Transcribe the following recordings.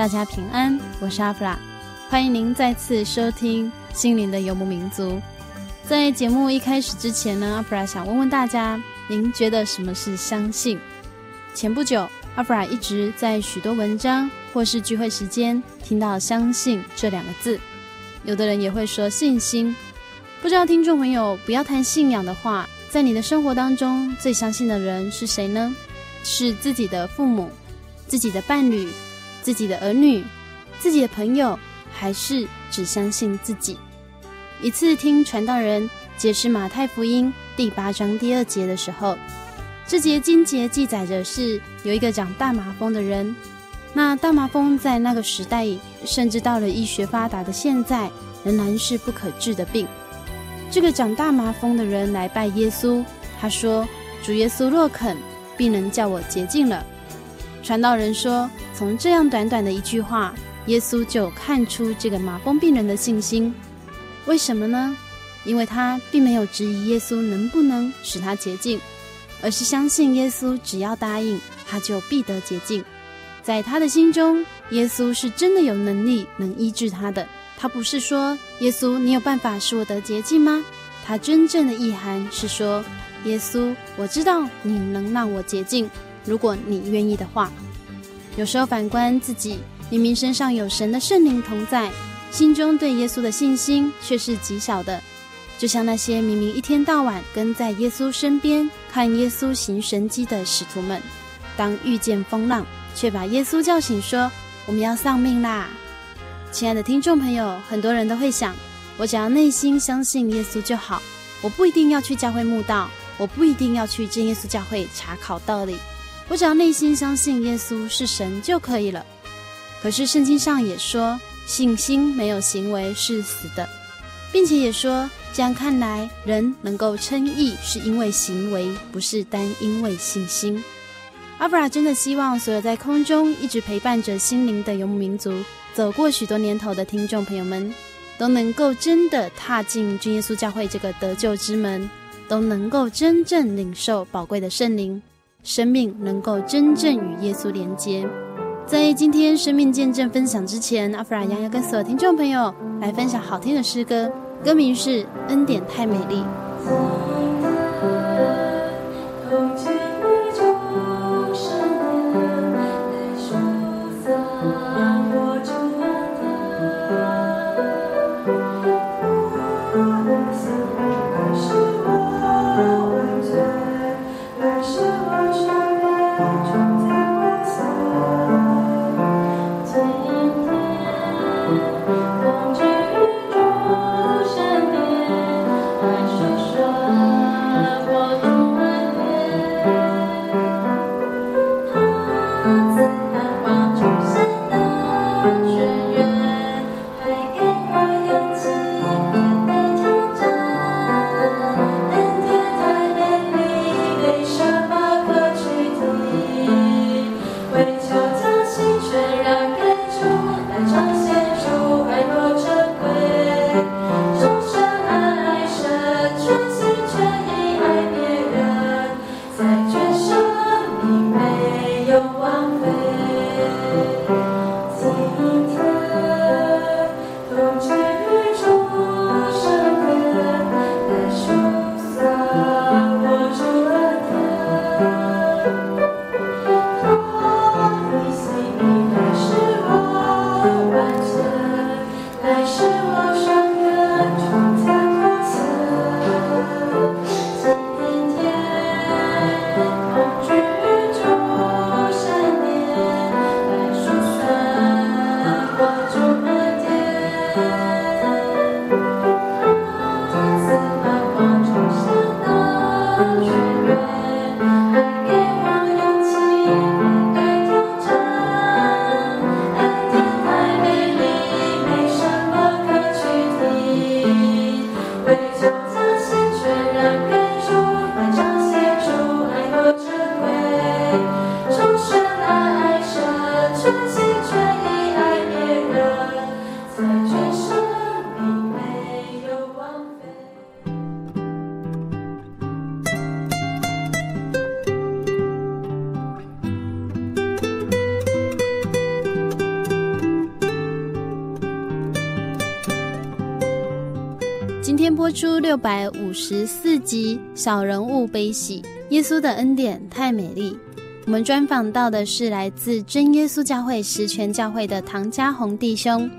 大家平安，我是阿弗拉，欢迎您再次收听《心灵的游牧民族》。在节目一开始之前呢，阿弗拉想问问大家，您觉得什么是相信？前不久，阿弗拉一直在许多文章或是聚会时间听到“相信”这两个字，有的人也会说信心。不知道听众朋友，不要谈信仰的话，在你的生活当中最相信的人是谁呢？是自己的父母？自己的伴侣、自己的儿女、自己的朋友，还是只相信自己？一次听传道人解释马太福音第八章第二节的时候，这节经节记载着是有一个长大麻风的人。那大麻风在那个时代，甚至到了医学发达的现在，仍然是不可治的病。这个长大麻风的人来拜耶稣，他说：“主耶稣若肯，必能叫我洁净了。”传道人说：“从这样短短的一句话，耶稣就看出这个麻风病人的信心。为什么呢？因为他并没有质疑耶稣能不能使他洁净，而是相信耶稣只要答应，他就必得洁净。在他的心中，耶稣是真的有能力能医治他的。他不是说耶稣，你有办法使我得洁净吗？他真正的意涵是说，耶稣，我知道你能让我洁净。”如果你愿意的话，有时候反观自己，明明身上有神的圣灵同在，心中对耶稣的信心却是极小的。就像那些明明一天到晚跟在耶稣身边看耶稣行神迹的使徒们，当遇见风浪，却把耶稣叫醒，说：“我们要丧命啦！”亲爱的听众朋友，很多人都会想：我只要内心相信耶稣就好，我不一定要去教会慕道，我不一定要去真耶稣教会查考道理。我只要内心相信耶稣是神就可以了。可是圣经上也说，信心没有行为是死的，并且也说，这样看来，人能够称义是因为行为，不是单因为信心。阿布拉真的希望所有在空中一直陪伴着心灵的游牧民族，走过许多年头的听众朋友们，都能够真的踏进真耶稣教会这个得救之门，都能够真正领受宝贵的圣灵。生命能够真正与耶稣连接。在今天生命见证分享之前，阿弗拉要跟所有听众朋友来分享好听的诗歌，歌名是《恩典太美丽》。百五十四集《小人物悲喜》，耶稣的恩典太美丽。我们专访到的是来自真耶稣教会十全教会的唐家宏弟兄，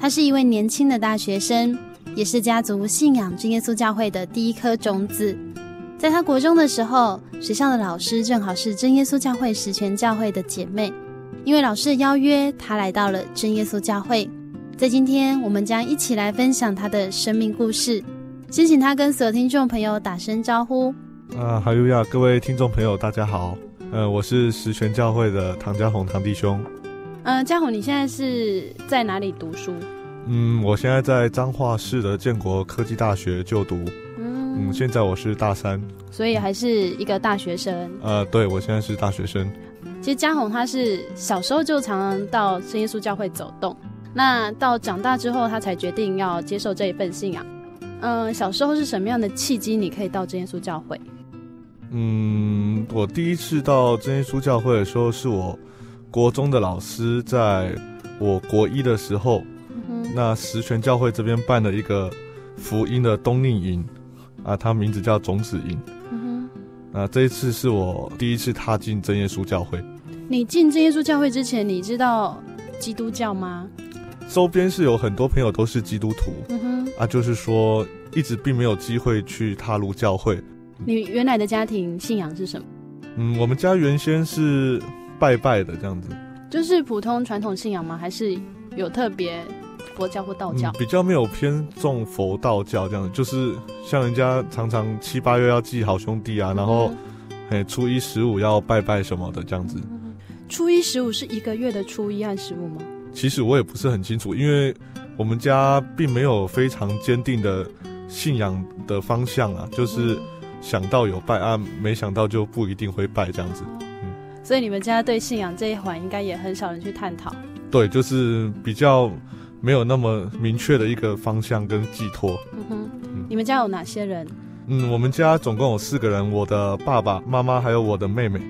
他是一位年轻的大学生，也是家族信仰真耶稣教会的第一颗种子。在他国中的时候，学校的老师正好是真耶稣教会十全教会的姐妹，因为老师的邀约，他来到了真耶稣教会。在今天，我们将一起来分享他的生命故事。先请他跟所有听众朋友打声招呼。啊，哈哟呀，各位听众朋友，大家好。呃，我是十全教会的唐家宏堂弟兄。呃，家宏，你现在是在哪里读书？嗯，我现在在彰化市的建国科技大学就读。嗯，嗯，现在我是大三，所以还是一个大学生。呃，对，我现在是大学生。其实家宏他是小时候就常常到圣耶稣教会走动。那到长大之后，他才决定要接受这一份信仰。嗯、呃，小时候是什么样的契机，你可以到真耶稣教会？嗯，我第一次到真耶稣教会的时候，是我国中的老师在我国一的时候，嗯、那十全教会这边办了一个福音的冬令营，啊，它名字叫种子营。嗯，那这一次是我第一次踏进真耶稣教会。你进真耶稣教会之前，你知道基督教吗？周边是有很多朋友都是基督徒，嗯，啊，就是说一直并没有机会去踏入教会。你原来的家庭信仰是什么？嗯，我们家原先是拜拜的这样子，就是普通传统信仰吗？还是有特别佛教或道教？嗯，比较没有偏重佛道教这样子，就是像人家常常七八月要祭好兄弟啊，然后哎初一十五要拜拜什么的这样子。初一十五是一个月的初一和十五吗？其实我也不是很清楚，因为我们家并没有非常坚定的信仰的方向啊，就是想到有拜啊，没想到就不一定会拜这样子。嗯，所以你们家对信仰这一环应该也很少人去探讨。对，就是比较没有那么明确的一个方向跟寄托。嗯哼，你们家有哪些人？嗯，我们家总共有四个人，我的爸爸妈妈还有我的妹妹。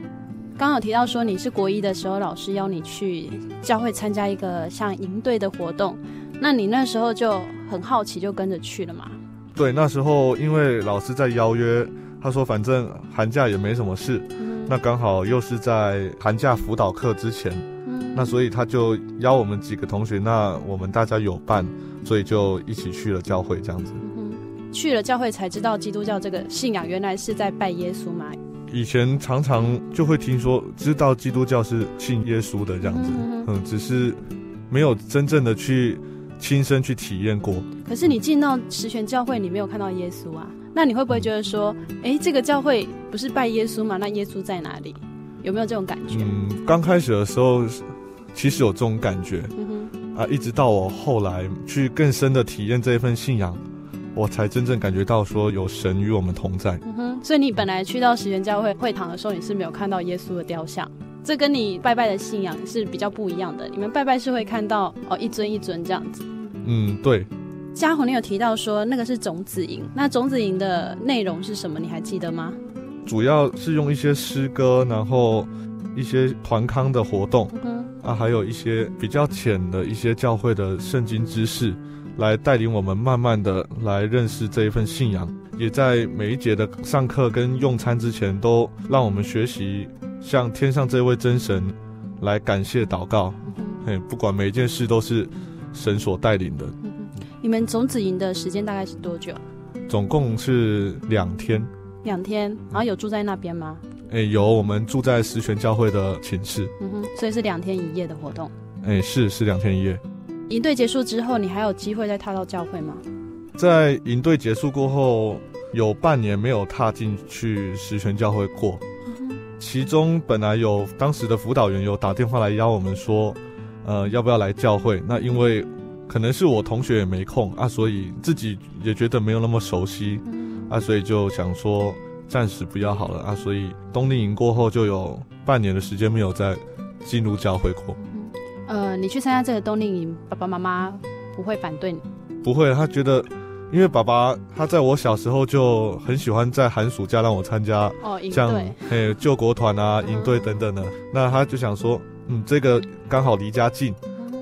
刚好提到说你是国一的时候，老师邀你去教会参加一个像营队的活动，那你那时候就很好奇，就跟着去了嘛？对，那时候因为老师在邀约，他说反正寒假也没什么事，嗯、那刚好又是在寒假辅导课之前，嗯、那所以他就邀我们几个同学，那我们大家有伴，所以就一起去了教会这样子。嗯、去了教会才知道基督教这个信仰原来是在拜耶稣嘛。以前常常就会听说，知道基督教是信耶稣的这样子，嗯，嗯，只是没有真正的去亲身去体验过。可是你进到十全教会，你没有看到耶稣啊？那你会不会觉得说，哎、嗯，这个教会不是拜耶稣吗？那耶稣在哪里？有没有这种感觉？嗯，刚开始的时候，其实有这种感觉，嗯哼，啊，一直到我后来去更深的体验这一份信仰。我才真正感觉到说有神与我们同在。嗯哼，所以你本来去到十全教会会堂的时候，你是没有看到耶稣的雕像，这跟你拜拜的信仰是比较不一样的。你们拜拜是会看到哦一尊一尊这样子。嗯，对。家宏，你有提到说那个是种子营，那种子营的内容是什么？你还记得吗？主要是用一些诗歌，然后一些团康的活动，嗯，啊，还有一些比较浅的一些教会的圣经知识。来带领我们慢慢的来认识这一份信仰，也在每一节的上课跟用餐之前，都让我们学习向天上这位真神来感谢祷告。嘿，不管每一件事都是神所带领的。你们种子营的时间大概是多久？总共是两天。两天，然后有住在那边吗？哎，有，我们住在十全教会的寝室。嗯哼，所以是两天一夜的活动。哎，是是两天一夜。营队结束之后，你还有机会再踏到教会吗？在营队结束过后，有半年没有踏进去十全教会过。嗯、其中本来有当时的辅导员有打电话来邀我们说，呃，要不要来教会？那因为可能是我同学也没空啊，所以自己也觉得没有那么熟悉，嗯、啊，所以就想说暂时不要好了啊。所以冬令营过后就有半年的时间没有再进入教会过。呃，你去参加这个冬令营，爸爸妈妈不会反对你？不会，他觉得，因为爸爸他在我小时候就很喜欢在寒暑假让我参加哦，营像嘿救国团啊、营队等等的，那他就想说，嗯，这个刚好离家近，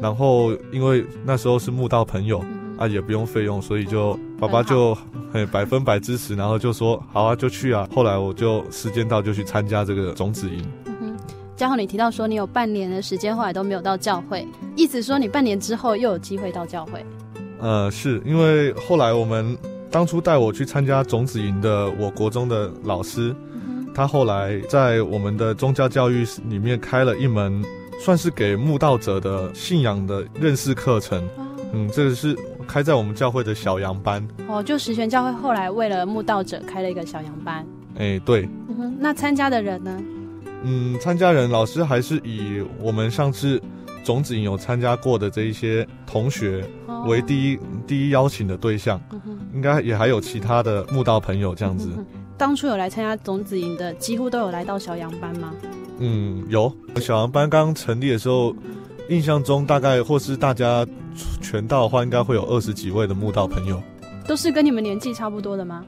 然后因为那时候是募到朋友。啊，也不用费用，所以就爸爸就很百分百支持，然后就说好啊，就去啊。后来我就时间到就去参加这个种子营。嗯哼，嘉豪，你提到说你有半年的时间，后来都没有到教会，意思说你半年之后又有机会到教会？呃，是因为后来我们当初带我去参加种子营的我国中的老师，嗯、他后来在我们的宗教教育里面开了一门，算是给慕道者的信仰的认识课程。哦、嗯，这个是。开在我们教会的小羊班哦，就十全教会后来为了慕道者开了一个小羊班。哎，对。嗯哼，那参加的人呢？嗯，参加人老师还是以我们上次种子营有参加过的这一些同学为第一、哦、第一邀请的对象。嗯，应该也还有其他的慕道朋友这样子。嗯、当初有来参加种子营的，几乎都有来到小羊班吗？嗯，有。小羊班刚成立的时候。印象中大概或是大家全到的话，应该会有二十几位的慕道朋友，都是跟你们年纪差不多的吗？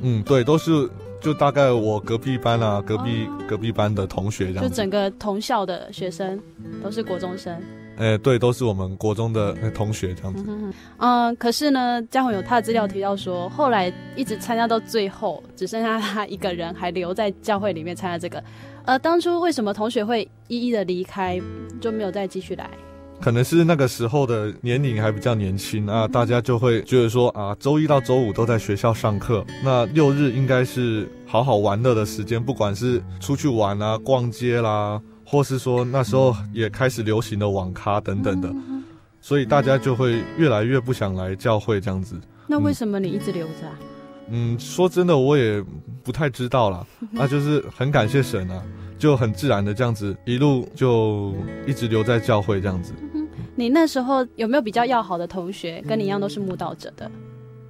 嗯，对，都是就大概我隔壁班啊，隔壁、哦、隔壁班的同学这样，就整个同校的学生都是国中生。哎、欸，对，都是我们国中的同学这样子。嗯，嗯，可是呢，嘉宏有他的资料提到说，后来一直参加到最后，只剩下他一个人还留在教会里面参加这个。呃，当初为什么同学会一一的离开，就没有再继续来？可能是那个时候的年龄还比较年轻啊，大家就会觉得说啊，周一到周五都在学校上课，那六日应该是好好玩乐的时间，不管是出去玩啊、逛街啦，或是说那时候也开始流行的网咖等等的，所以大家就会越来越不想来教会这样子。那为什么你一直留着啊？嗯，说真的，我也不太知道啦。那、啊、就是很感谢神啊，就很自然的这样子，一路就一直留在教会这样子。你那时候有没有比较要好的同学，跟你一样都是慕道者的？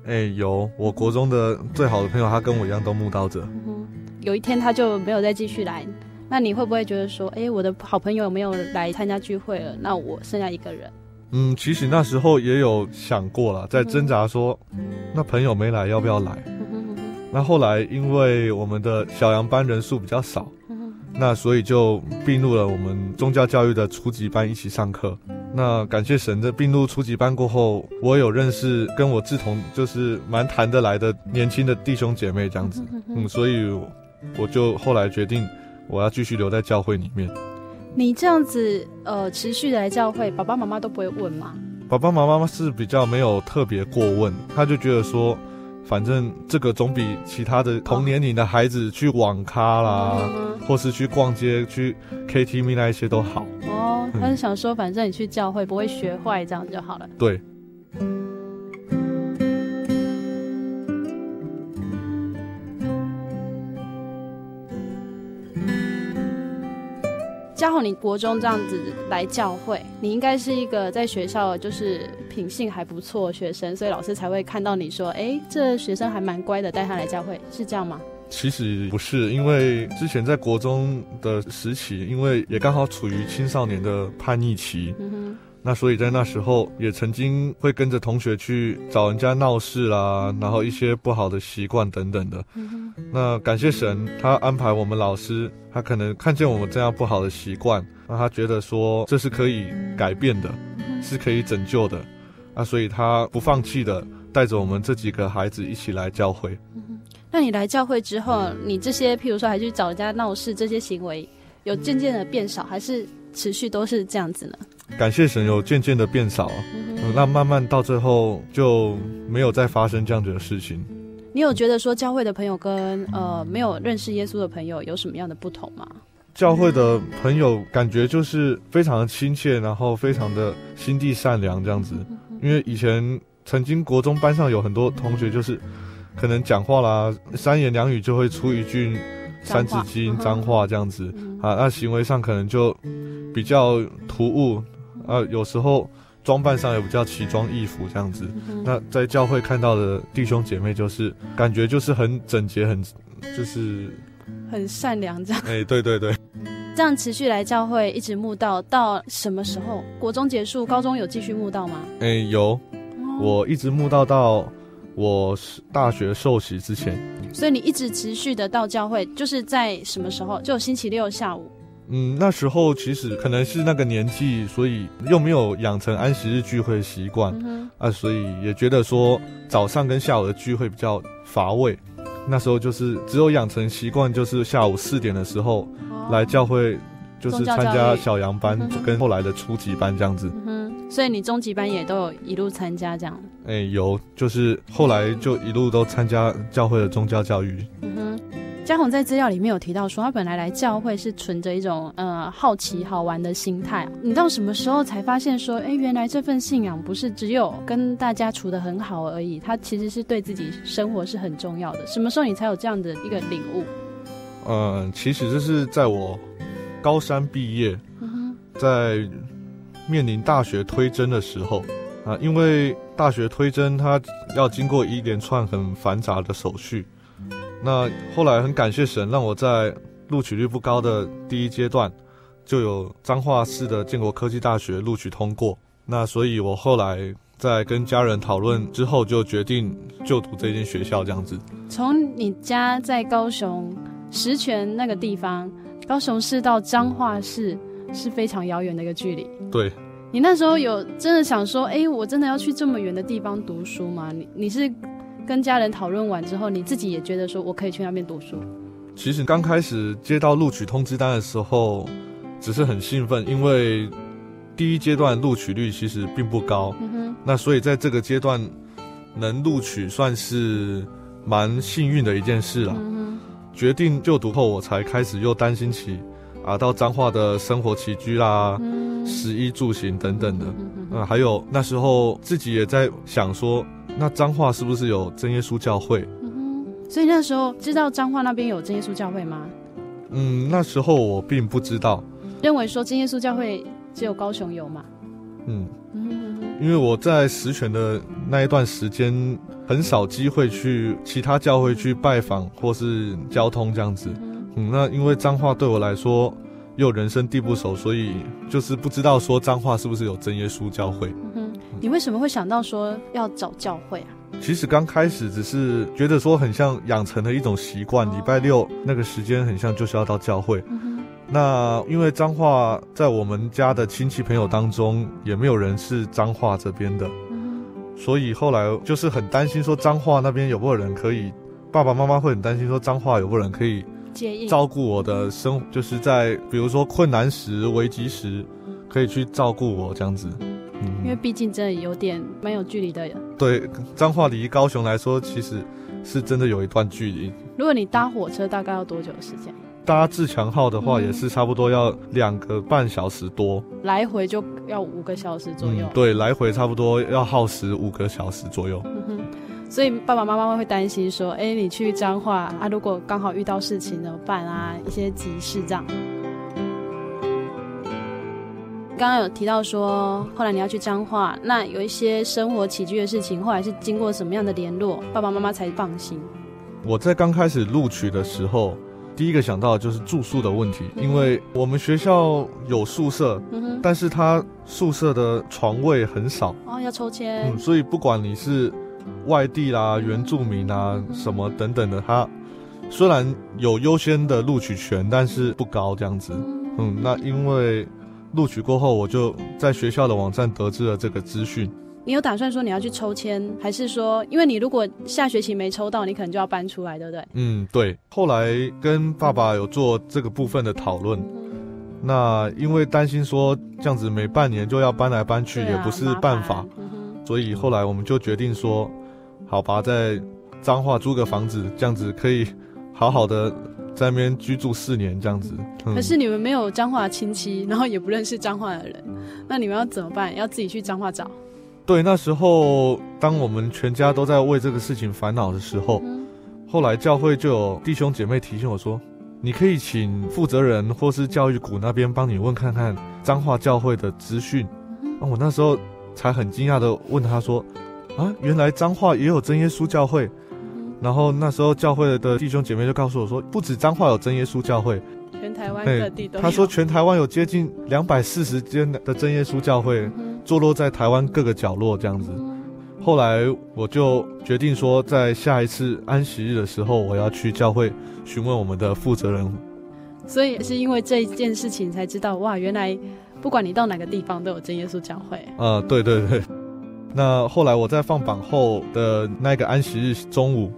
哎、欸，有，我国中的最好的朋友，他跟我一样都慕道者。嗯。有一天他就没有再继续来，那你会不会觉得说，哎、欸，我的好朋友没有来参加聚会了，那我剩下一个人？嗯，其实那时候也有想过了，在挣扎说，那朋友没来，要不要来？那后来因为我们的小羊班人数比较少，那所以就并入了我们宗教教育的初级班一起上课。那感谢神，的并入初级班过后，我有认识跟我志同就是蛮谈得来的年轻的弟兄姐妹这样子，嗯，所以我就后来决定我要继续留在教会里面。你这样子，呃，持续的来教会，爸爸妈妈都不会问吗？爸爸妈妈是比较没有特别过问，他就觉得说，反正这个总比其他的同年龄的孩子去网咖啦，哦、或是去逛街、去 KTV 那一些都好。哦，他是想说，反正你去教会不会学坏，这样就好了。对。嘉宏，你国中这样子来教会，你应该是一个在学校就是品性还不错的学生，所以老师才会看到你说，哎，这学生还蛮乖的，带他来教会，是这样吗？其实不是，因为之前在国中的时期，因为也刚好处于青少年的叛逆期。嗯哼那所以在那时候也曾经会跟着同学去找人家闹事啦，然后一些不好的习惯等等的。那感谢神，他安排我们老师，他可能看见我们这样不好的习惯，那他觉得说这是可以改变的，是可以拯救的，啊，所以他不放弃的带着我们这几个孩子一起来教会。那你来教会之后，你这些譬如说还去找人家闹事这些行为，有渐渐的变少，还是持续都是这样子呢？感谢神，有渐渐的变少，嗯，那慢慢到最后就没有再发生这样子的事情。你有觉得说教会的朋友跟呃没有认识耶稣的朋友有什么样的不同吗？教会的朋友感觉就是非常的亲切，然后非常的心地善良这样子。因为以前曾经国中班上有很多同学，就是可能讲话啦，三言两语就会出一句三字经脏话这样子啊，那行为上可能就比较突兀。啊，有时候装扮上也比较奇装异服这样子。嗯、那在教会看到的弟兄姐妹，就是感觉就是很整洁，很就是很善良这样。哎、欸，对对对。这样持续来教会，一直慕道到什么时候？国中结束，高中有继续慕道吗？哎、欸，有，哦、我一直慕道到我大学受洗之前。所以你一直持续的到教会，就是在什么时候？就星期六下午。嗯，那时候其实可能是那个年纪，所以又没有养成安息日聚会习惯、嗯、啊，所以也觉得说早上跟下午的聚会比较乏味。那时候就是只有养成习惯，就是下午四点的时候来教会，就是参加小羊班，跟后来的初级班这样子。嗯哼，所以你中级班也都有一路参加这样。哎、欸，有，就是后来就一路都参加教会的宗教教育。嗯哼。嘉宏在资料里面有提到说，他本来来教会是存着一种呃好奇好玩的心态。你到什么时候才发现说，哎，原来这份信仰不是只有跟大家处得很好而已，他其实是对自己生活是很重要的。什么时候你才有这样的一个领悟？嗯，其实这是在我高三毕业，在面临大学推甄的时候啊，因为大学推甄它要经过一连串很繁杂的手续。那后来很感谢神，让我在录取率不高的第一阶段，就有彰化市的建国科技大学录取通过。那所以我后来在跟家人讨论之后，就决定就读这间学校这样子。从你家在高雄石泉那个地方，高雄市到彰化市是非常遥远的一个距离。对。你那时候有真的想说，哎，我真的要去这么远的地方读书吗？你你是？跟家人讨论完之后，你自己也觉得说，我可以去那边读书。其实刚开始接到录取通知单的时候，只是很兴奋，因为第一阶段录取率其实并不高。嗯哼。那所以在这个阶段能录取，算是蛮幸运的一件事了。嗯哼。决定就读后，我才开始又担心起啊，到彰化的生活起居啦、嗯、食衣住行等等的。嗯，还有那时候自己也在想说。那彰化是不是有真耶稣教会？嗯哼，所以那时候知道彰化那边有真耶稣教会吗？嗯，那时候我并不知道。认为说真耶稣教会只有高雄有嘛？嗯嗯，因为我在石泉的那一段时间，很少机会去其他教会去拜访或是交通这样子。嗯，嗯，那因为彰化对我来说又人生地不熟，所以就是不知道说彰化是不是有真耶稣教会。嗯你为什么会想到说要找教会啊？其实刚开始只是觉得说很像养成了一种习惯，礼拜六那个时间很像就是要到教会。嗯。那因为彰化在我们家的亲戚朋友当中也没有人是彰化这边的，嗯。所以后来就是很担心说彰化那边有没有人可以，爸爸妈妈会很担心说彰化有没有人可以照顾我的生，就是在比如说困难时、危急时可以去照顾我这样子。因为毕竟真的有点蛮有距离的。对，彰化离高雄来说，其实是真的有一段距离。如果你搭火车，大概要多久的时间？搭自强号的话，也是差不多要两个半小时多。嗯，来回就要五个小时左右。嗯，对，来回差不多要耗时五个小时左右。嗯哼，所以爸爸妈妈会担心说：“哎，你去彰化啊，如果刚好遇到事情怎么办啊？一些急事这样。”刚刚有提到说，后来你要去彰化，那有一些生活起居的事情，后来是经过什么样的联络，爸爸妈妈才放心？我在刚开始录取的时候，第一个想到的就是住宿的问题，因为我们学校有宿舍，嗯，但是他宿舍的床位很少，哦，要抽签，嗯，所以不管你是外地啦、原住民啊什么等等的，他虽然有优先的录取权，但是不高这样子，嗯，那因为。录取过后，我就在学校的网站得知了这个资讯。你有打算说你要去抽签，还是说，因为你如果下学期没抽到，你可能就要搬出来，对不对？嗯，对。后来跟爸爸有做这个部分的讨论，嗯、那因为担心说这样子每半年就要搬来搬去，也不是办法，嗯、所以后来我们就决定说，好吧，在彰化租个房子，这样子可以好好的。在那边居住四年这样子，嗯、可是你们没有彰化亲戚，然后也不认识彰化的人，那你们要怎么办？要自己去彰化找？对，那时候当我们全家都在为这个事情烦恼的时候，嗯、后来教会就有弟兄姐妹提醒我说，你可以请负责人或是教育股那边帮你问看看彰化教会的资讯。那、嗯啊、我那时候才很惊讶的问他说，啊，原来彰化也有真耶稣教会。然后那时候教会的弟兄姐妹就告诉我说，不止彰化有真耶稣教会，全台湾各地都有。他说全台湾有接近两百四十间的真耶稣教会，坐落在台湾各个角落这样子。后来我就决定说，在下一次安息日的时候，我要去教会询问我们的负责人。所以是因为这一件事情才知道，哇，原来不管你到哪个地方都有真耶稣教会。呃，对对对。那后来我在放榜后的那个安息日中午，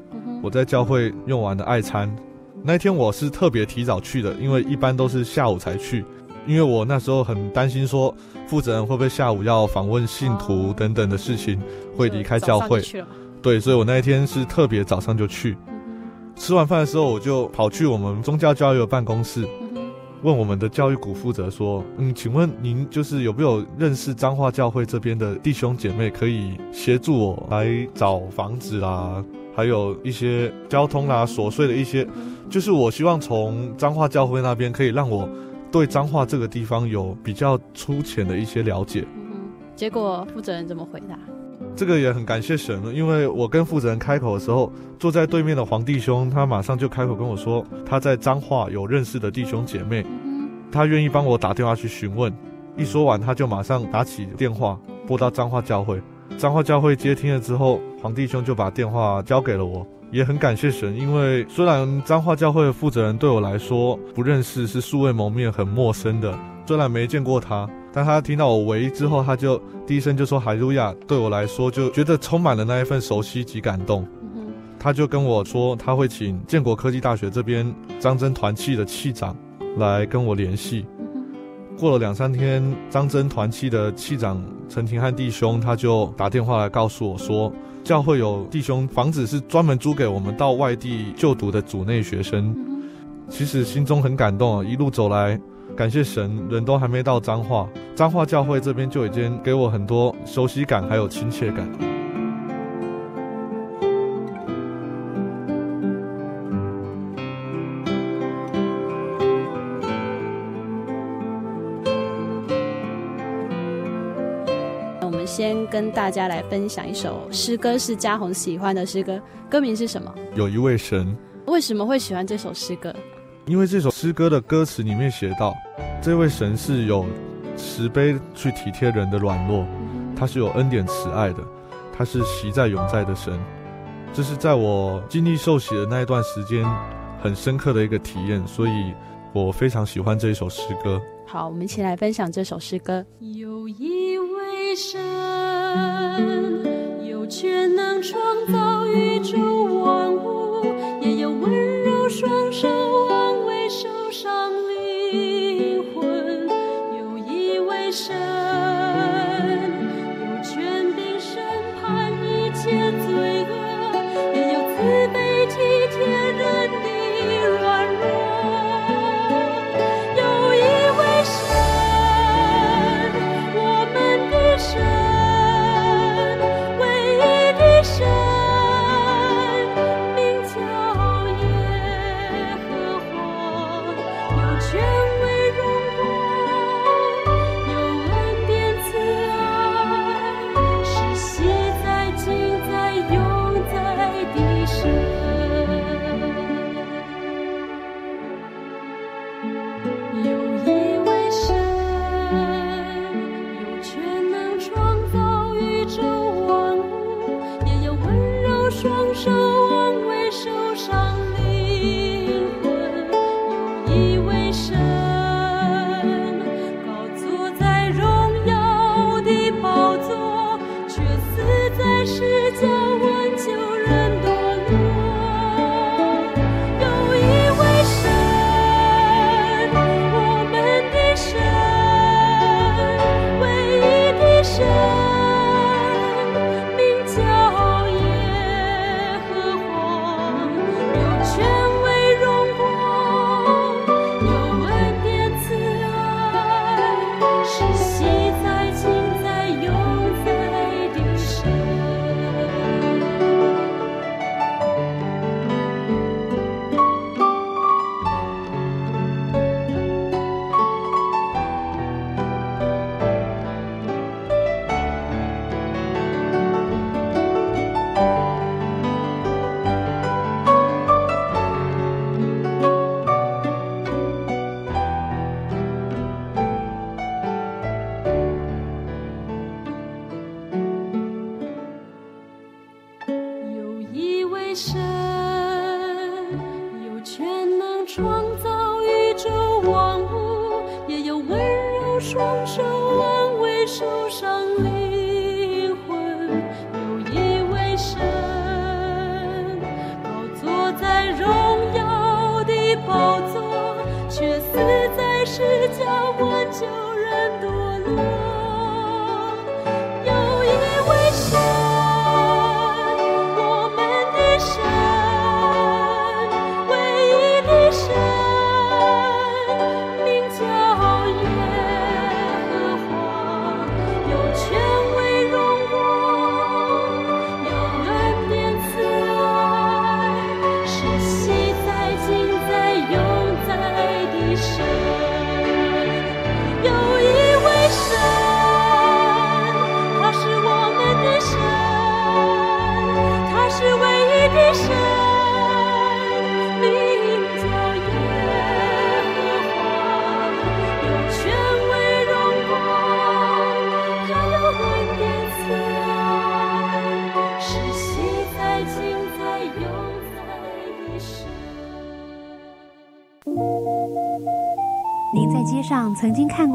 我在教会用完的爱餐。那天我是特别提早去的，因为一般都是下午才去，因为我那时候很担心说负责人会不会下午要访问信徒等等的事情，会离开教会。对，所以我那一天是特别早上就去。吃完饭的时候，我就跑去我们宗教教育的办公室，问我们的教育股负责说：“嗯，请问您就是有没有认识彰化教会这边的弟兄姐妹，可以协助我来找房子啦？”还有一些交通啦、啊、琐碎的一些，就是我希望从彰化教会那边可以让我对彰化这个地方有比较粗浅的一些了解。嗯，结果负责人怎么回答？这个也很感谢神了，因为我跟负责人开口的时候，坐在对面的黄弟兄他马上就开口跟我说，他在彰化有认识的弟兄姐妹，他愿意帮我打电话去询问。一说完，他就马上打起电话拨到彰化教会。彰化教会接听了之后，黄弟兄就把电话交给了我，也很感谢神，因为虽然彰化教会的负责人对我来说不认识，是素未谋面、很陌生的，虽然没见过他，但他听到我唯一之后，他就第一声就说“哈利路亚”，对我来说就觉得充满了那一份熟悉及感动。他就跟我说，他会请建国科技大学这边张真团契的契长来跟我联系。过了两三天，张真团契的契长陈廷汉弟兄他就打电话来告诉我说，教会有弟兄房子是专门租给我们到外地就读的组内学生。其实心中很感动啊，一路走来，感谢神，人都还没到彰化，彰化教会这边就已经给我很多熟悉感，还有亲切感。跟大家来分享一首诗歌，是嘉宏喜欢的诗歌，歌名是什么？有一位神。为什么会喜欢这首诗歌？因为这首诗歌的歌词里面写到，这位神是有慈悲去体贴人的软弱，他是有恩典慈爱的，他是习在永在的神。这是在我经历受洗的那一段时间很深刻的一个体验，所以我非常喜欢这一首诗歌。好，我们一起来分享这首诗歌。有一位神，有权能创造宇宙万物，也有温柔双手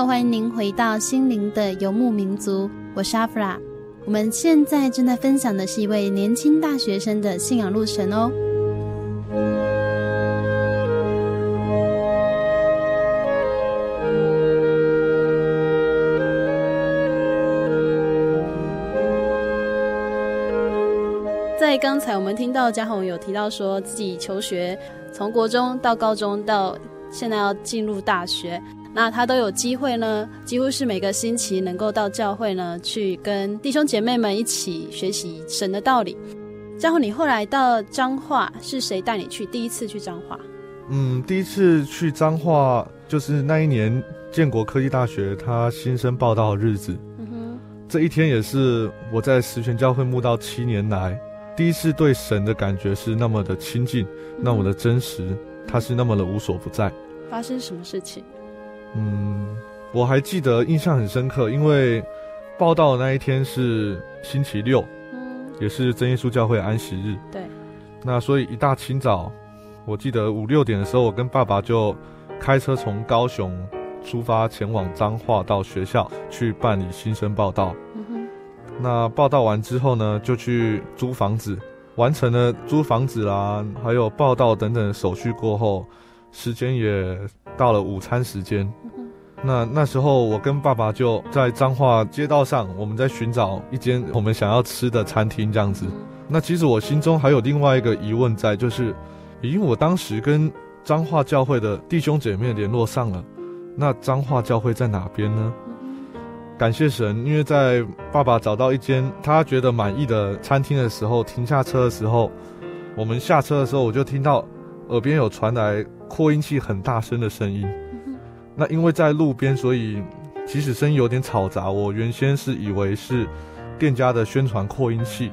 友，欢迎您回到心灵的游牧民族，我是阿弗拉。我们现在正在分享的是一位年轻大学生的信仰路程哦。在刚才我们听到嘉宏有提到说自己求学，从国中到高中到现在要进入大学。那他都有机会呢，几乎是每个星期能够到教会呢，去跟弟兄姐妹们一起学习神的道理。然后你后来到彰化，是谁带你去？第一次去彰化？嗯，第一次去彰化就是那一年建国科技大学他新生报到的日子。嗯哼，这一天也是我在十全教会慕道七年来第一次对神的感觉是那么的亲近，那么的真实，他是那么的无所不在。发生什么事情？嗯，我还记得印象很深刻，因为报道的那一天是星期六，嗯，也是真耶稣教会安息日。对，那所以一大清早，我记得五六点的时候，我跟爸爸就开车从高雄出发，前往彰化到学校去办理新生报到。嗯哼，那报道完之后呢，就去租房子，完成了租房子啦，还有报道等等的手续过后，时间也到了午餐时间，那那时候我跟爸爸就在彰化街道上，我们在寻找一间我们想要吃的餐厅这样子。那其实我心中还有另外一个疑问在，就是，因为我当时跟彰化教会的弟兄姐妹联络上了，那彰化教会在哪边呢？感谢神，因为在爸爸找到一间他觉得满意的餐厅的时候，停下车的时候，我们下车的时候，我就听到耳边有传来。扩音器很大声的声音，那因为在路边，所以即使声音有点嘈杂，我原先是以为是店家的宣传扩音器，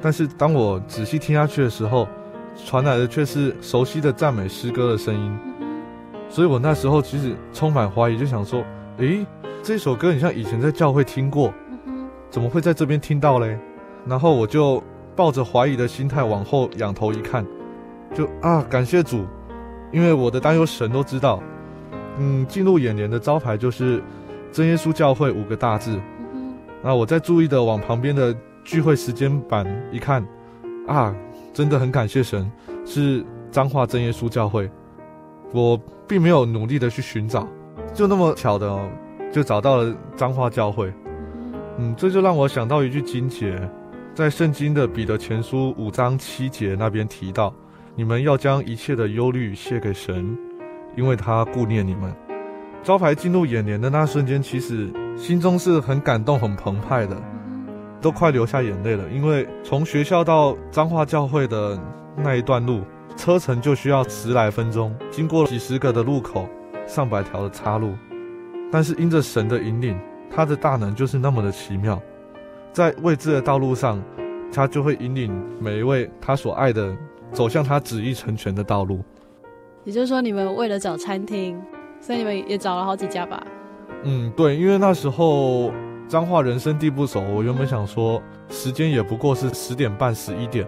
但是当我仔细听下去的时候，传来的却是熟悉的赞美诗歌的声音。所以我那时候其实充满怀疑，就想说，诶，这首歌很像以前在教会听过，怎么会在这边听到嘞？然后我就抱着怀疑的心态往后仰头一看，就啊，感谢主，因为我的担忧神都知道。嗯，进入眼帘的招牌就是真耶稣教会五个大字。那我在注意的往旁边的聚会时间板一看，啊，真的很感谢神，是彰化真耶稣教会。我并没有努力的去寻找，就那么巧的哦，就找到了彰化教会。嗯，这就让我想到一句经节，在圣经的彼得前书五章七节那边提到：你们要将一切的忧虑卸给神。因为他顾念你们，招牌进入眼帘的那瞬间，其实心中是很感动、很澎湃的，都快流下眼泪了。因为从学校到彰化教会的那一段路，车程就需要十来分钟，经过几十个的路口、上百条的岔路，但是因着神的引领，他的大能就是那么的奇妙，在未知的道路上，他就会引领每一位他所爱的走向他旨意成全的道路。也就是说，你们为了找餐厅，所以你们也找了好几家吧？嗯，对，因为那时候彰化人生地不熟，我原本想说时间也不过是十点半、十一点，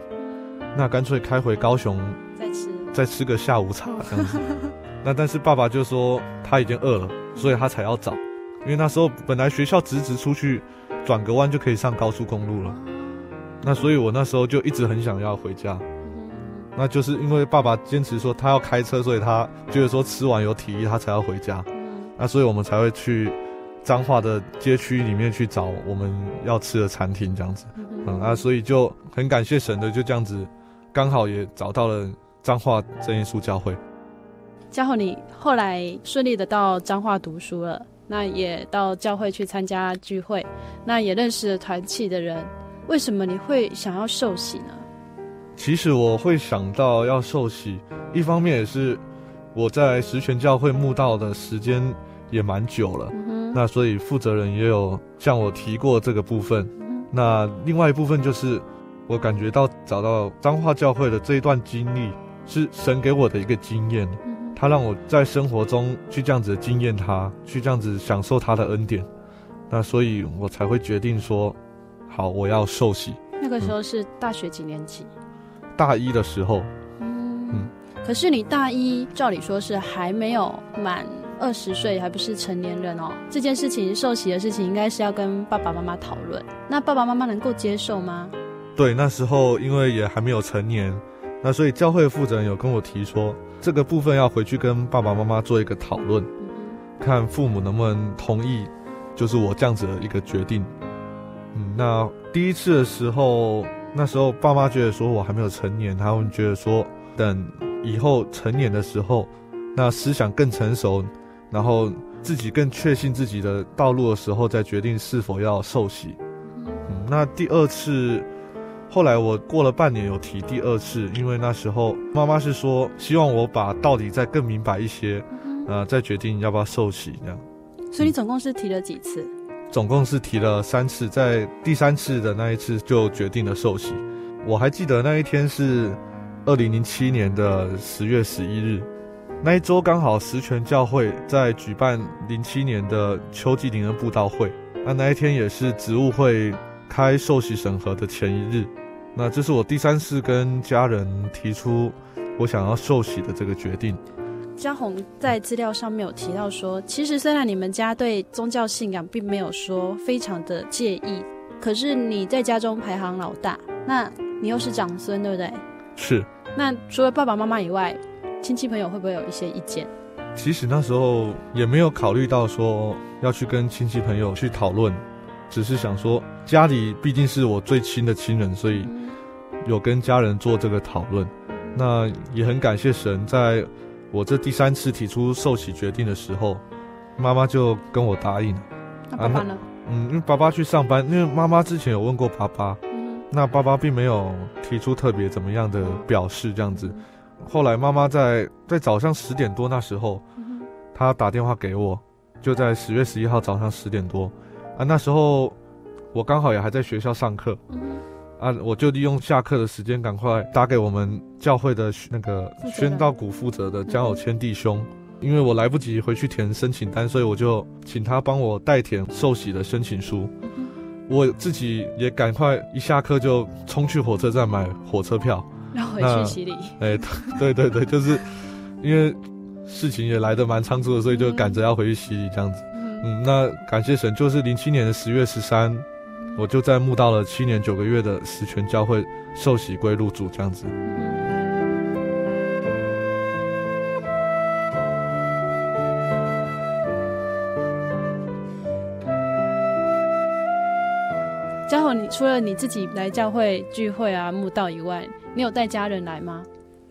那干脆开回高雄再吃，再吃个下午茶这样子。那但是爸爸就说他已经饿了，所以他才要找，因为那时候本来学校直直出去，转个弯就可以上高速公路了。那所以我那时候就一直很想要回家。那就是因为爸爸坚持说他要开车，所以他觉得说吃完有体力，他才要回家。那所以我们才会去彰化的街区里面去找我们要吃的餐厅这样子。嗯，啊，所以就很感谢神的，就这样子刚好也找到了彰化真耶稣教会。嘉豪，你后来顺利的到彰化读书了，那也到教会去参加聚会，那也认识了团契的人。为什么你会想要受洗呢？其实我会想到要受洗，一方面也是我在十全教会慕道的时间也蛮久了，嗯、那所以负责人也有向我提过这个部分。嗯、那另外一部分就是我感觉到找到彰化教会的这一段经历是神给我的一个经验，嗯、他让我在生活中去这样子经验他，去这样子享受他的恩典，那所以我才会决定说，好，我要受洗。那个时候是大学几年级？大一的时候，嗯，嗯，可是你大一照理说是还没有满二十岁，还不是成年人哦。这件事情受洗的事情，应该是要跟爸爸妈妈讨论。那爸爸妈妈能够接受吗？对，那时候因为也还没有成年，那所以教会负责人有跟我提说，这个部分要回去跟爸爸妈妈做一个讨论，嗯、看父母能不能同意，就是我这样子的一个决定。嗯，那第一次的时候。那时候爸妈觉得说我还没有成年，他们觉得说等以后成年的时候，那思想更成熟，然后自己更确信自己的道路的时候，再决定是否要受洗。嗯，那第二次，后来我过了半年有提第二次，因为那时候妈妈是说希望我把道理再更明白一些，呃，再决定要不要受洗这样。所以你总共是提了几次？总共是提了三次，在第三次的那一次就决定了受洗。我还记得那一天是二零零七年的十月十一日，那一周刚好十全教会在举办零七年的秋季灵恩布道会，那那一天也是职务会开受洗审核的前一日。那这是我第三次跟家人提出我想要受洗的这个决定。嘉宏在资料上面有提到说，其实虽然你们家对宗教信仰并没有说非常的介意，可是你在家中排行老大，那你又是长孙，对不对？是。那除了爸爸妈妈以外，亲戚朋友会不会有一些意见？其实那时候也没有考虑到说要去跟亲戚朋友去讨论，只是想说家里毕竟是我最亲的亲人，所以有跟家人做这个讨论。那也很感谢神在。我这第三次提出受洗决定的时候，妈妈就跟我答应了。那爸爸呢？嗯，因为爸爸去上班，因为妈妈之前有问过爸爸，嗯、那爸爸并没有提出特别怎么样的表示这样子。后来妈妈在在早上十点多那时候，嗯、她打电话给我，就在十月十一号早上十点多，啊，那时候我刚好也还在学校上课。嗯啊！我就利用下课的时间，赶快打给我们教会的那个宣道谷负责的江友谦弟兄，因为我来不及回去填申请单，所以我就请他帮我代填受洗的申请书。我自己也赶快一下课就冲去火车站买火车票，然后回去洗礼。哎，对对对，就是因为事情也来得蛮仓促的，所以就赶着要回去洗礼这样子。嗯，那感谢神，就是零七年的十月十三，我就在慕道了七年九个月的十全教会受洗归入主这样子。嘉宏，你除了你自己来教会聚会啊、慕道以外，你有带家人来吗？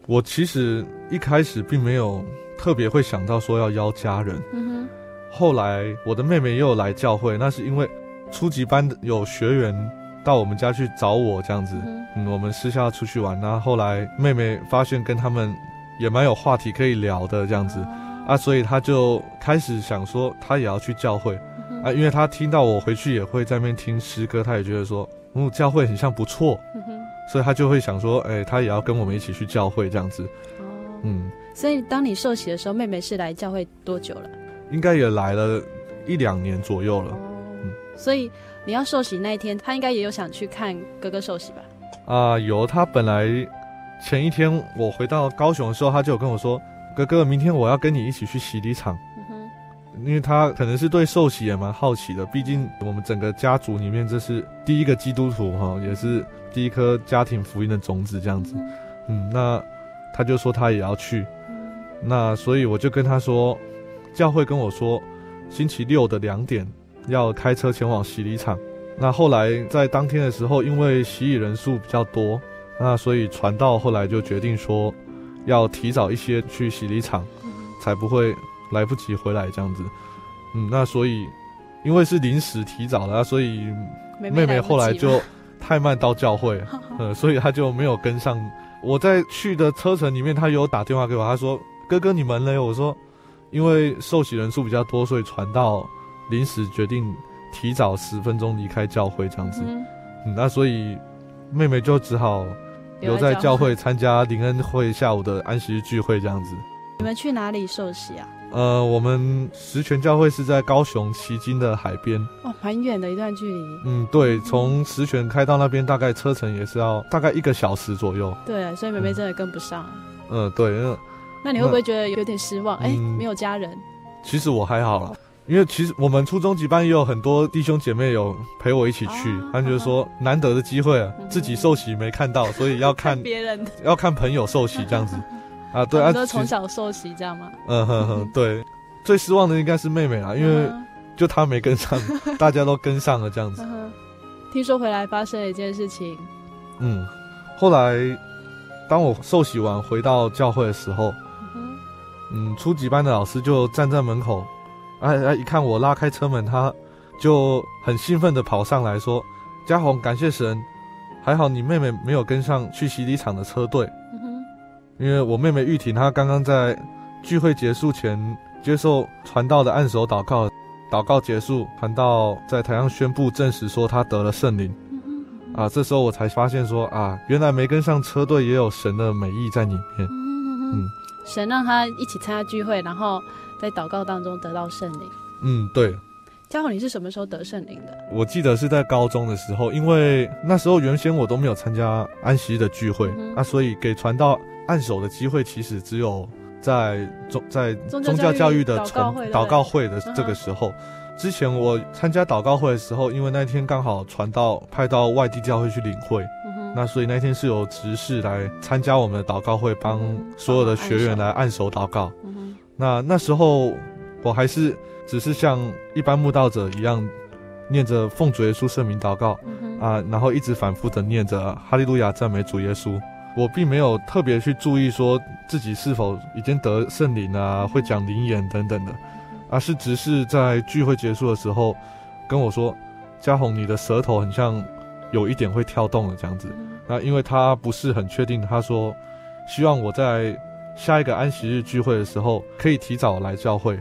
我其实一开始并没有特别会想到说要邀家人。嗯哼。后来我的妹妹也有来教会，那是因为初级班有学员到我们家去找我这样子。嗯，嗯，我们私下出去玩。那后，后来妹妹发现跟他们也蛮有话题可以聊的这样子，哦、啊，所以她就开始想说她也要去教会。啊，因为她听到我回去也会在那边听诗歌，她也觉得说，嗯，教会很像不错，嗯，所以她就会想说，哎，她也要跟我们一起去教会这样子。哦，嗯，所以当你受洗的时候，妹妹是来教会多久了？应该也来了一两年左右了。所以你要受洗那一天，他应该也有想去看哥哥受洗吧？啊，有，他本来前一天我回到高雄的时候，他就有跟我说，哥哥，明天我要跟你一起去洗礼场。因为他可能是对受洗也蛮好奇的，毕竟我们整个家族里面这是第一个基督徒哈，也是第一颗家庭福音的种子这样子。嗯，那他就说他也要去，那所以我就跟他说，教会跟我说星期六的两点要开车前往洗礼场。那后来在当天的时候，因为洗礼人数比较多，那所以传道后来就决定说要提早一些去洗礼场，才不会。来不及回来这样子，嗯，那所以因为是临时提早了，所以妹妹后来就太慢到教会，呃，所以她就没有跟上。我在去的车程里面，她有打电话给我，她说：“哥哥，你们呢？”我说：“因为受洗人数比较多，所以传道临时决定提早十分钟离开教会这样子。嗯”嗯，那所以妹妹就只好留在教会参加灵恩会下午的安息日聚会这样子。你们去哪里受洗啊？呃，我们十全教会是在高雄旗津的海边哦，蛮远的一段距离。嗯，对，从十全开到那边大概车程也是要大概一个小时左右。对，所以妹妹真的跟不上。嗯，呃、对，那那你会不会觉得有点失望？哎、嗯，没有家人。其实我还好啦，因为其实我们初中级班也有很多弟兄姐妹有陪我一起去，啊、他们就是说难得的机会啊，自己受洗没看到，所以要看别人，要看朋友受洗这样子。啊，对啊，都从小受洗这样吗？嗯哼哼，对，最失望的应该是妹妹啦，因为就她没跟上，大家都跟上了这样子。听说回来发生了一件事情。嗯，后来当我受洗完回到教会的时候，嗯，初级班的老师就站在门口，哎哎，一看我拉开车门，他就很兴奋地跑上来说：“嘉宏，感谢神，还好你妹妹没有跟上去洗礼场的车队。”因为我妹妹玉婷，她刚刚在聚会结束前接受传道的按手祷告，祷告结束，传道在台上宣布证实说她得了圣灵。啊，这时候我才发现说啊，原来没跟上车队也有神的美意在里面。嗯，神让她一起参加聚会，然后在祷告当中得到圣灵。嗯，对。嘉宏，你是什么时候得圣灵的？我记得是在高中的时候，因为那时候原先我都没有参加安息日的聚会，嗯、啊，所以给传道。按手的机会其实只有在宗在宗教教育的从祷告会的这个时候。之前我参加祷告会的时候，因为那天刚好传道派到外地教会去领会，那所以那天是有执事来参加我们的祷告会，帮所有的学员来按手祷告。那那时候我还是只是像一般慕道者一样，念着奉主耶稣圣名祷告啊，然后一直反复的念着哈利路亚赞美主耶稣。我并没有特别去注意说自己是否已经得圣灵啊，会讲灵言等等的，而是只是在聚会结束的时候跟我说：“嘉宏，你的舌头很像有一点会跳动了这样子。”那因为他不是很确定，他说希望我在下一个安息日聚会的时候可以提早来教会，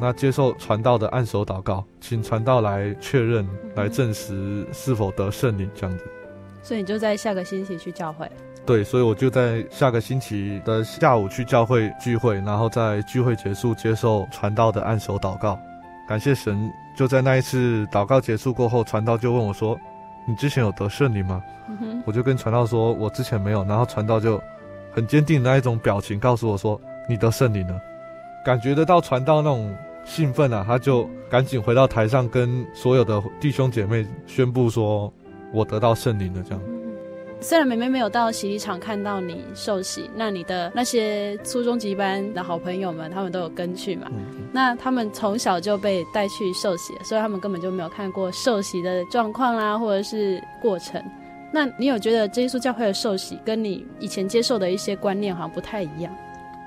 那接受传道的按手祷告，请传道来确认、来证实是否得圣灵这样子。所以你就在下个星期去教会。对，所以我就在下个星期的下午去教会聚会，然后在聚会结束接受传道的按手祷告，感谢神。就在那一次祷告结束过后，传道就问我说：“你之前有得圣灵吗？”嗯，我就跟传道说：“我之前没有。”然后传道就很坚定的那一种表情告诉我说：“你得圣灵了。”感觉得到传道那种兴奋啊，他就赶紧回到台上跟所有的弟兄姐妹宣布说：“我得到圣灵了。”这样。虽然妹妹没有到洗礼场看到你受洗，那你的那些初中级班的好朋友们，他们都有跟去嘛？那他们从小就被带去受洗，所以他们根本就没有看过受洗的状况啦，或者是过程。那你有觉得真耶稣教会的受洗跟你以前接受的一些观念好像不太一样？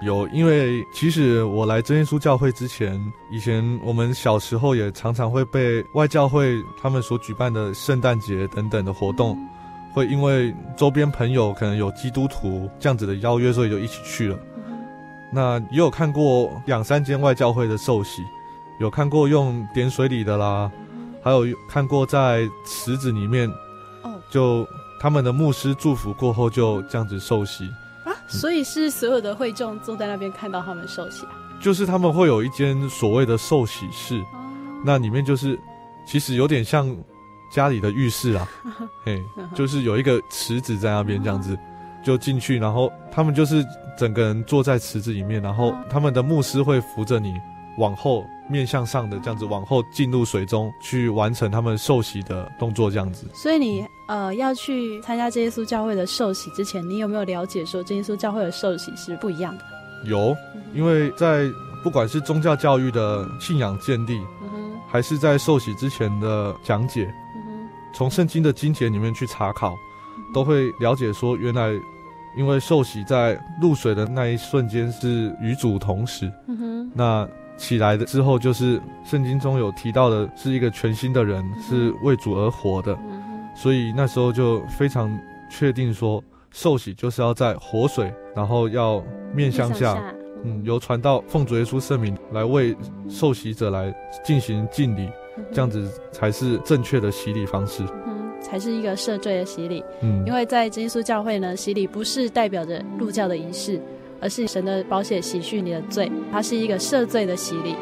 有，因为其实我来真耶稣教会之前，以前我们小时候也常常会被外教会他们所举办的圣诞节等等的活动。嗯会因为周边朋友可能有基督徒这样子的邀约，所以就一起去了。嗯、那也有看过两三间外教会的受洗，有看过用点水礼的啦，嗯、还有看过在池子里面，哦，就他们的牧师祝福过后就这样子受洗啊。所以是所有的会众坐在那边看到他们受洗啊？就是他们会有一间所谓的受洗室，哦、那里面就是其实有点像。家里的浴室啊，嘿，就是有一个池子在那边，这样子就进去，然后他们就是整个人坐在池子里面，然后他们的牧师会扶着你往后面向上的这样子往后进入水中去完成他们受洗的动作，这样子。所以你呃要去参加真耶稣教会的受洗之前，你有没有了解说真耶稣教会的受洗是不一样的？有，因为在不管是宗教教育的信仰建立，还是在受洗之前的讲解。从圣经的经节里面去查考，都会了解说，原来因为受洗在入水的那一瞬间是与主同时，嗯哼，那起来的之后就是圣经中有提到的是一个全新的人，是为主而活的，嗯，所以那时候就非常确定说，受洗就是要在活水，然后要面向下，嗯，由传道奉主耶稣圣名来为受洗者来进行敬礼。这样子才是正确的洗礼方式，嗯，才是一个赦罪的洗礼。嗯，因为在真耶稣教会呢，洗礼不是代表着入教的仪式，而是神的保险洗去你的罪，它是一个赦罪的洗礼。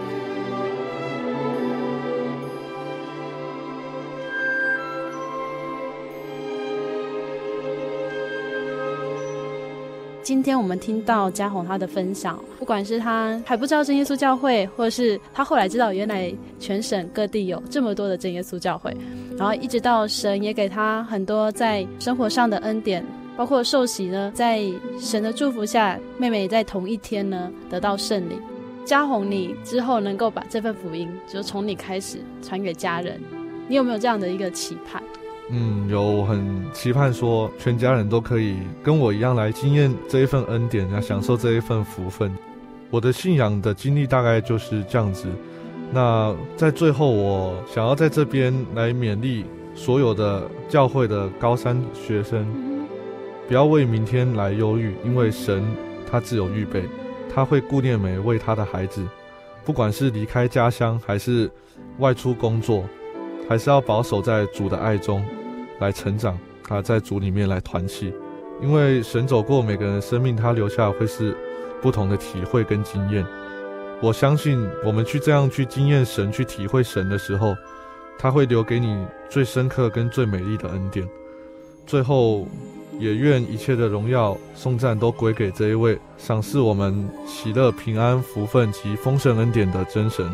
今天我们听到嘉宏他的分享，不管是他还不知道真耶稣教会，或者是他后来知道原来全省各地有这么多的真耶稣教会，然后一直到神也给他很多在生活上的恩典，包括受洗呢，在神的祝福下，妹妹也在同一天呢得到圣灵。嘉宏，你之后能够把这份福音就从你开始传给家人，你有没有这样的一个期盼？嗯，有，我很期盼说，全家人都可以跟我一样来经验这一份恩典，来享受这一份福分。我的信仰的经历大概就是这样子。那在最后，我想要在这边来勉励所有的教会的高三学生，不要为明天来忧郁，因为神他自有预备，他会顾念每一位他的孩子，不管是离开家乡还是外出工作，还是要保守在主的爱中。来成长，他在主里面来团契，因为神走过每个人的生命，他留下会是不同的体会跟经验。我相信我们去这样去经验神，去体会神的时候，他会留给你最深刻跟最美丽的恩典。最后，也愿一切的荣耀颂赞都归给这一位赏赐我们喜乐、平安、福分及丰盛恩典的真神。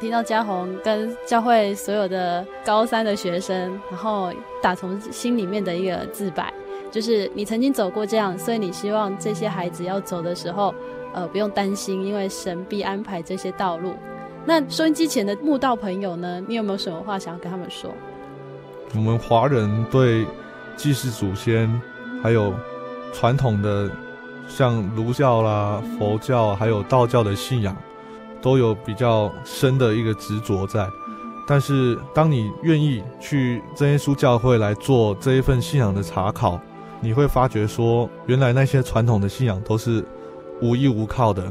听到嘉宏跟教会所有的高三的学生，然后打从心里面的一个自白，就是你曾经走过这样，所以你希望这些孩子要走的时候，呃，不用担心，因为神必安排这些道路。那收音机前的慕道朋友呢，你有没有什么话想要跟他们说？我们华人对祭祀祖先，还有传统的像儒教啦、佛教，还有道教的信仰。都有比较深的一个执着在，但是当你愿意去真耶稣教会来做这一份信仰的查考，你会发觉说，原来那些传统的信仰都是无依无靠的。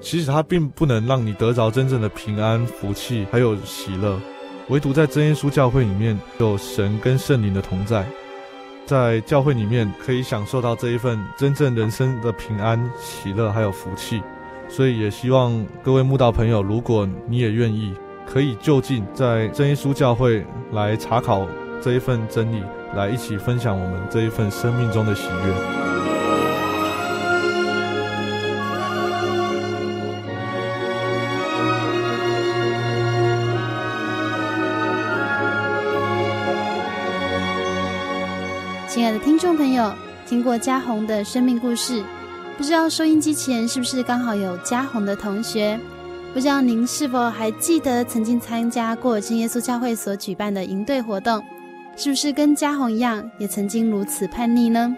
其实它并不能让你得着真正的平安、福气，还有喜乐。唯独在真耶稣教会里面有神跟圣灵的同在，在教会里面可以享受到这一份真正人生的平安、喜乐还有福气。所以也希望各位慕道朋友，如果你也愿意，可以就近在真耶稣教会来查考这一份真理，来一起分享我们这一份生命中的喜悦。听过嘉宏的生命故事。不知道收音机前是不是刚好有嘉宏的同学？不知道您是否还记得曾经参加过真耶稣教会所举办的营队活动？是不是跟嘉宏一样，也曾经如此叛逆呢？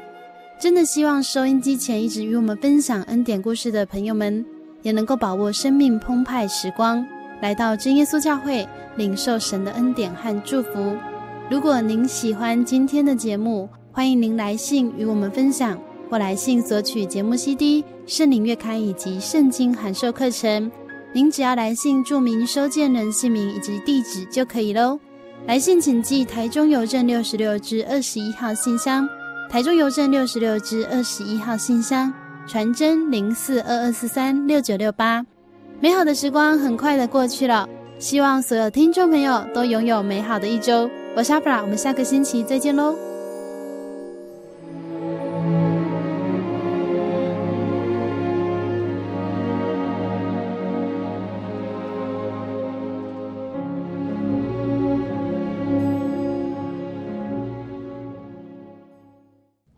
真的希望收音机前一直与我们分享恩典故事的朋友们，也能够把握生命澎湃时光，来到真耶稣教会领受神的恩典和祝福。如果您喜欢今天的节目，欢迎您来信与我们分享。或来信索取节目 CD、圣灵月刊以及圣经函授课程，您只要来信注明收件人姓名以及地址就可以喽。来信请寄台中邮政六十六支二十一号信箱，台中邮政六十六支二十一号信箱，传真零四二二四三六九六八。美好的时光很快的过去了，希望所有听众朋友都拥有美好的一周。我是阿布拉，我们下个星期再见喽。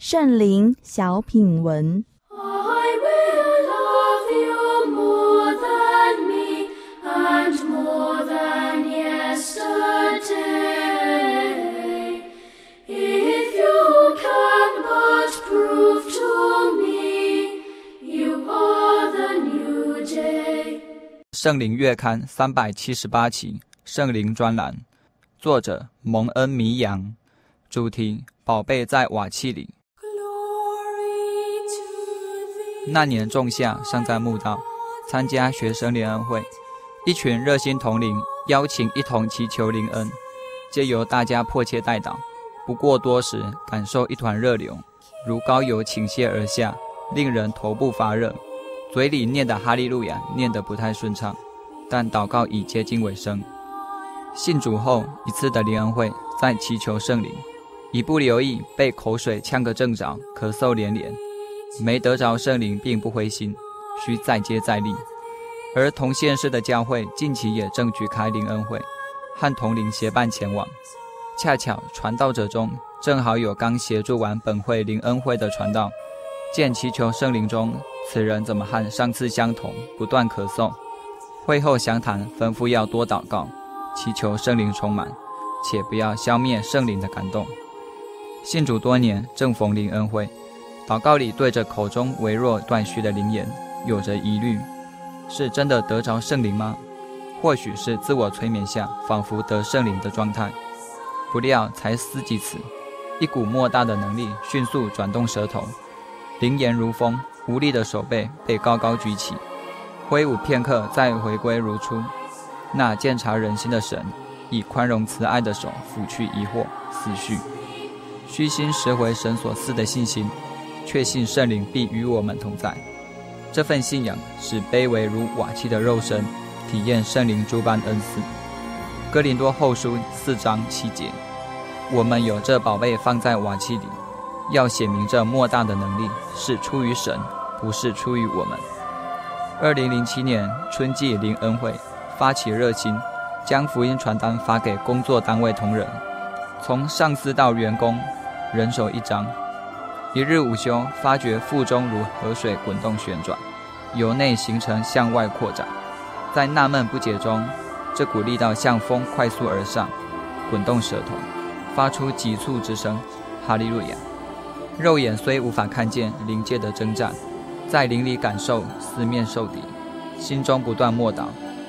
圣灵小品文。圣灵月刊三百七十八期圣灵专栏，作者蒙恩弥扬，主题宝贝在瓦器里。那年仲夏，尚在慕道，参加学生联恩会，一群热心同灵邀请一同祈求灵恩，借由大家迫切代祷，不过多时，感受一团热流，如高油倾泻而下，令人头部发热，嘴里念的哈利路亚念得不太顺畅，但祷告已接近尾声。信主后一次的灵恩会，在祈求圣灵，一不留意被口水呛个正着，咳嗽连连。没得着圣灵，并不灰心，需再接再厉。而同县市的教会近期也正举开灵恩会，和同灵协办前往。恰巧传道者中正好有刚协助完本会灵恩会的传道，见祈求圣灵中，此人怎么和上次相同，不断咳嗽。会后详谈，吩咐要多祷告，祈求圣灵充满，且不要消灭圣灵的感动。信主多年，正逢灵恩会。祷告里对着口中微弱断续的灵言，有着疑虑：是真的得着圣灵吗？或许是自我催眠下，仿佛得圣灵的状态。不料才思及此，一股莫大的能力迅速转动舌头，灵言如风，无力的手背被高高举起，挥舞片刻，再回归如初。那鉴察人心的神，以宽容慈爱的手抚去疑惑思绪，虚心拾回神所赐的信心。确信圣灵必与我们同在，这份信仰使卑微如瓦器的肉身体验圣灵诸般恩赐。哥林多后书四章七节，我们有这宝贝放在瓦器里，要显明这莫大的能力是出于神，不是出于我们。二零零七年春季灵恩会发起热心，将福音传单发给工作单位同仁，从上司到员工，人手一张。一日午休，发觉腹中如河水滚动旋转，由内形成向外扩展。在纳闷不解中，这股力道像风快速而上，滚动舌头，发出急促之声。哈利路亚！肉眼虽无法看见灵界的征战，在灵里感受四面受敌，心中不断默祷，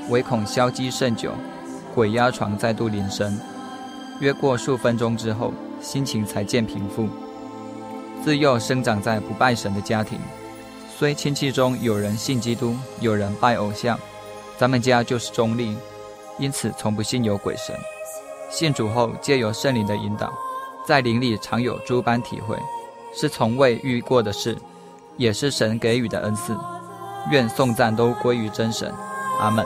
唯恐消积甚久，鬼压床再度临身。约过数分钟之后，心情才渐平复。自幼生长在不拜神的家庭，虽亲戚中有人信基督，有人拜偶像，咱们家就是中立，因此从不信有鬼神。信主后，借由圣灵的引导，在灵里常有诸般体会，是从未遇过的事，也是神给予的恩赐。愿颂赞都归于真神，阿门。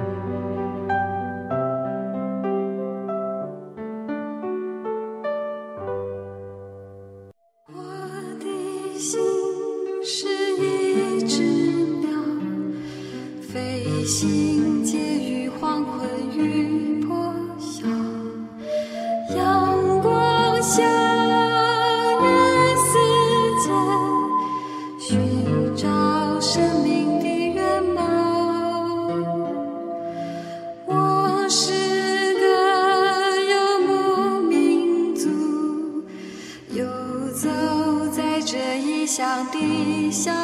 地下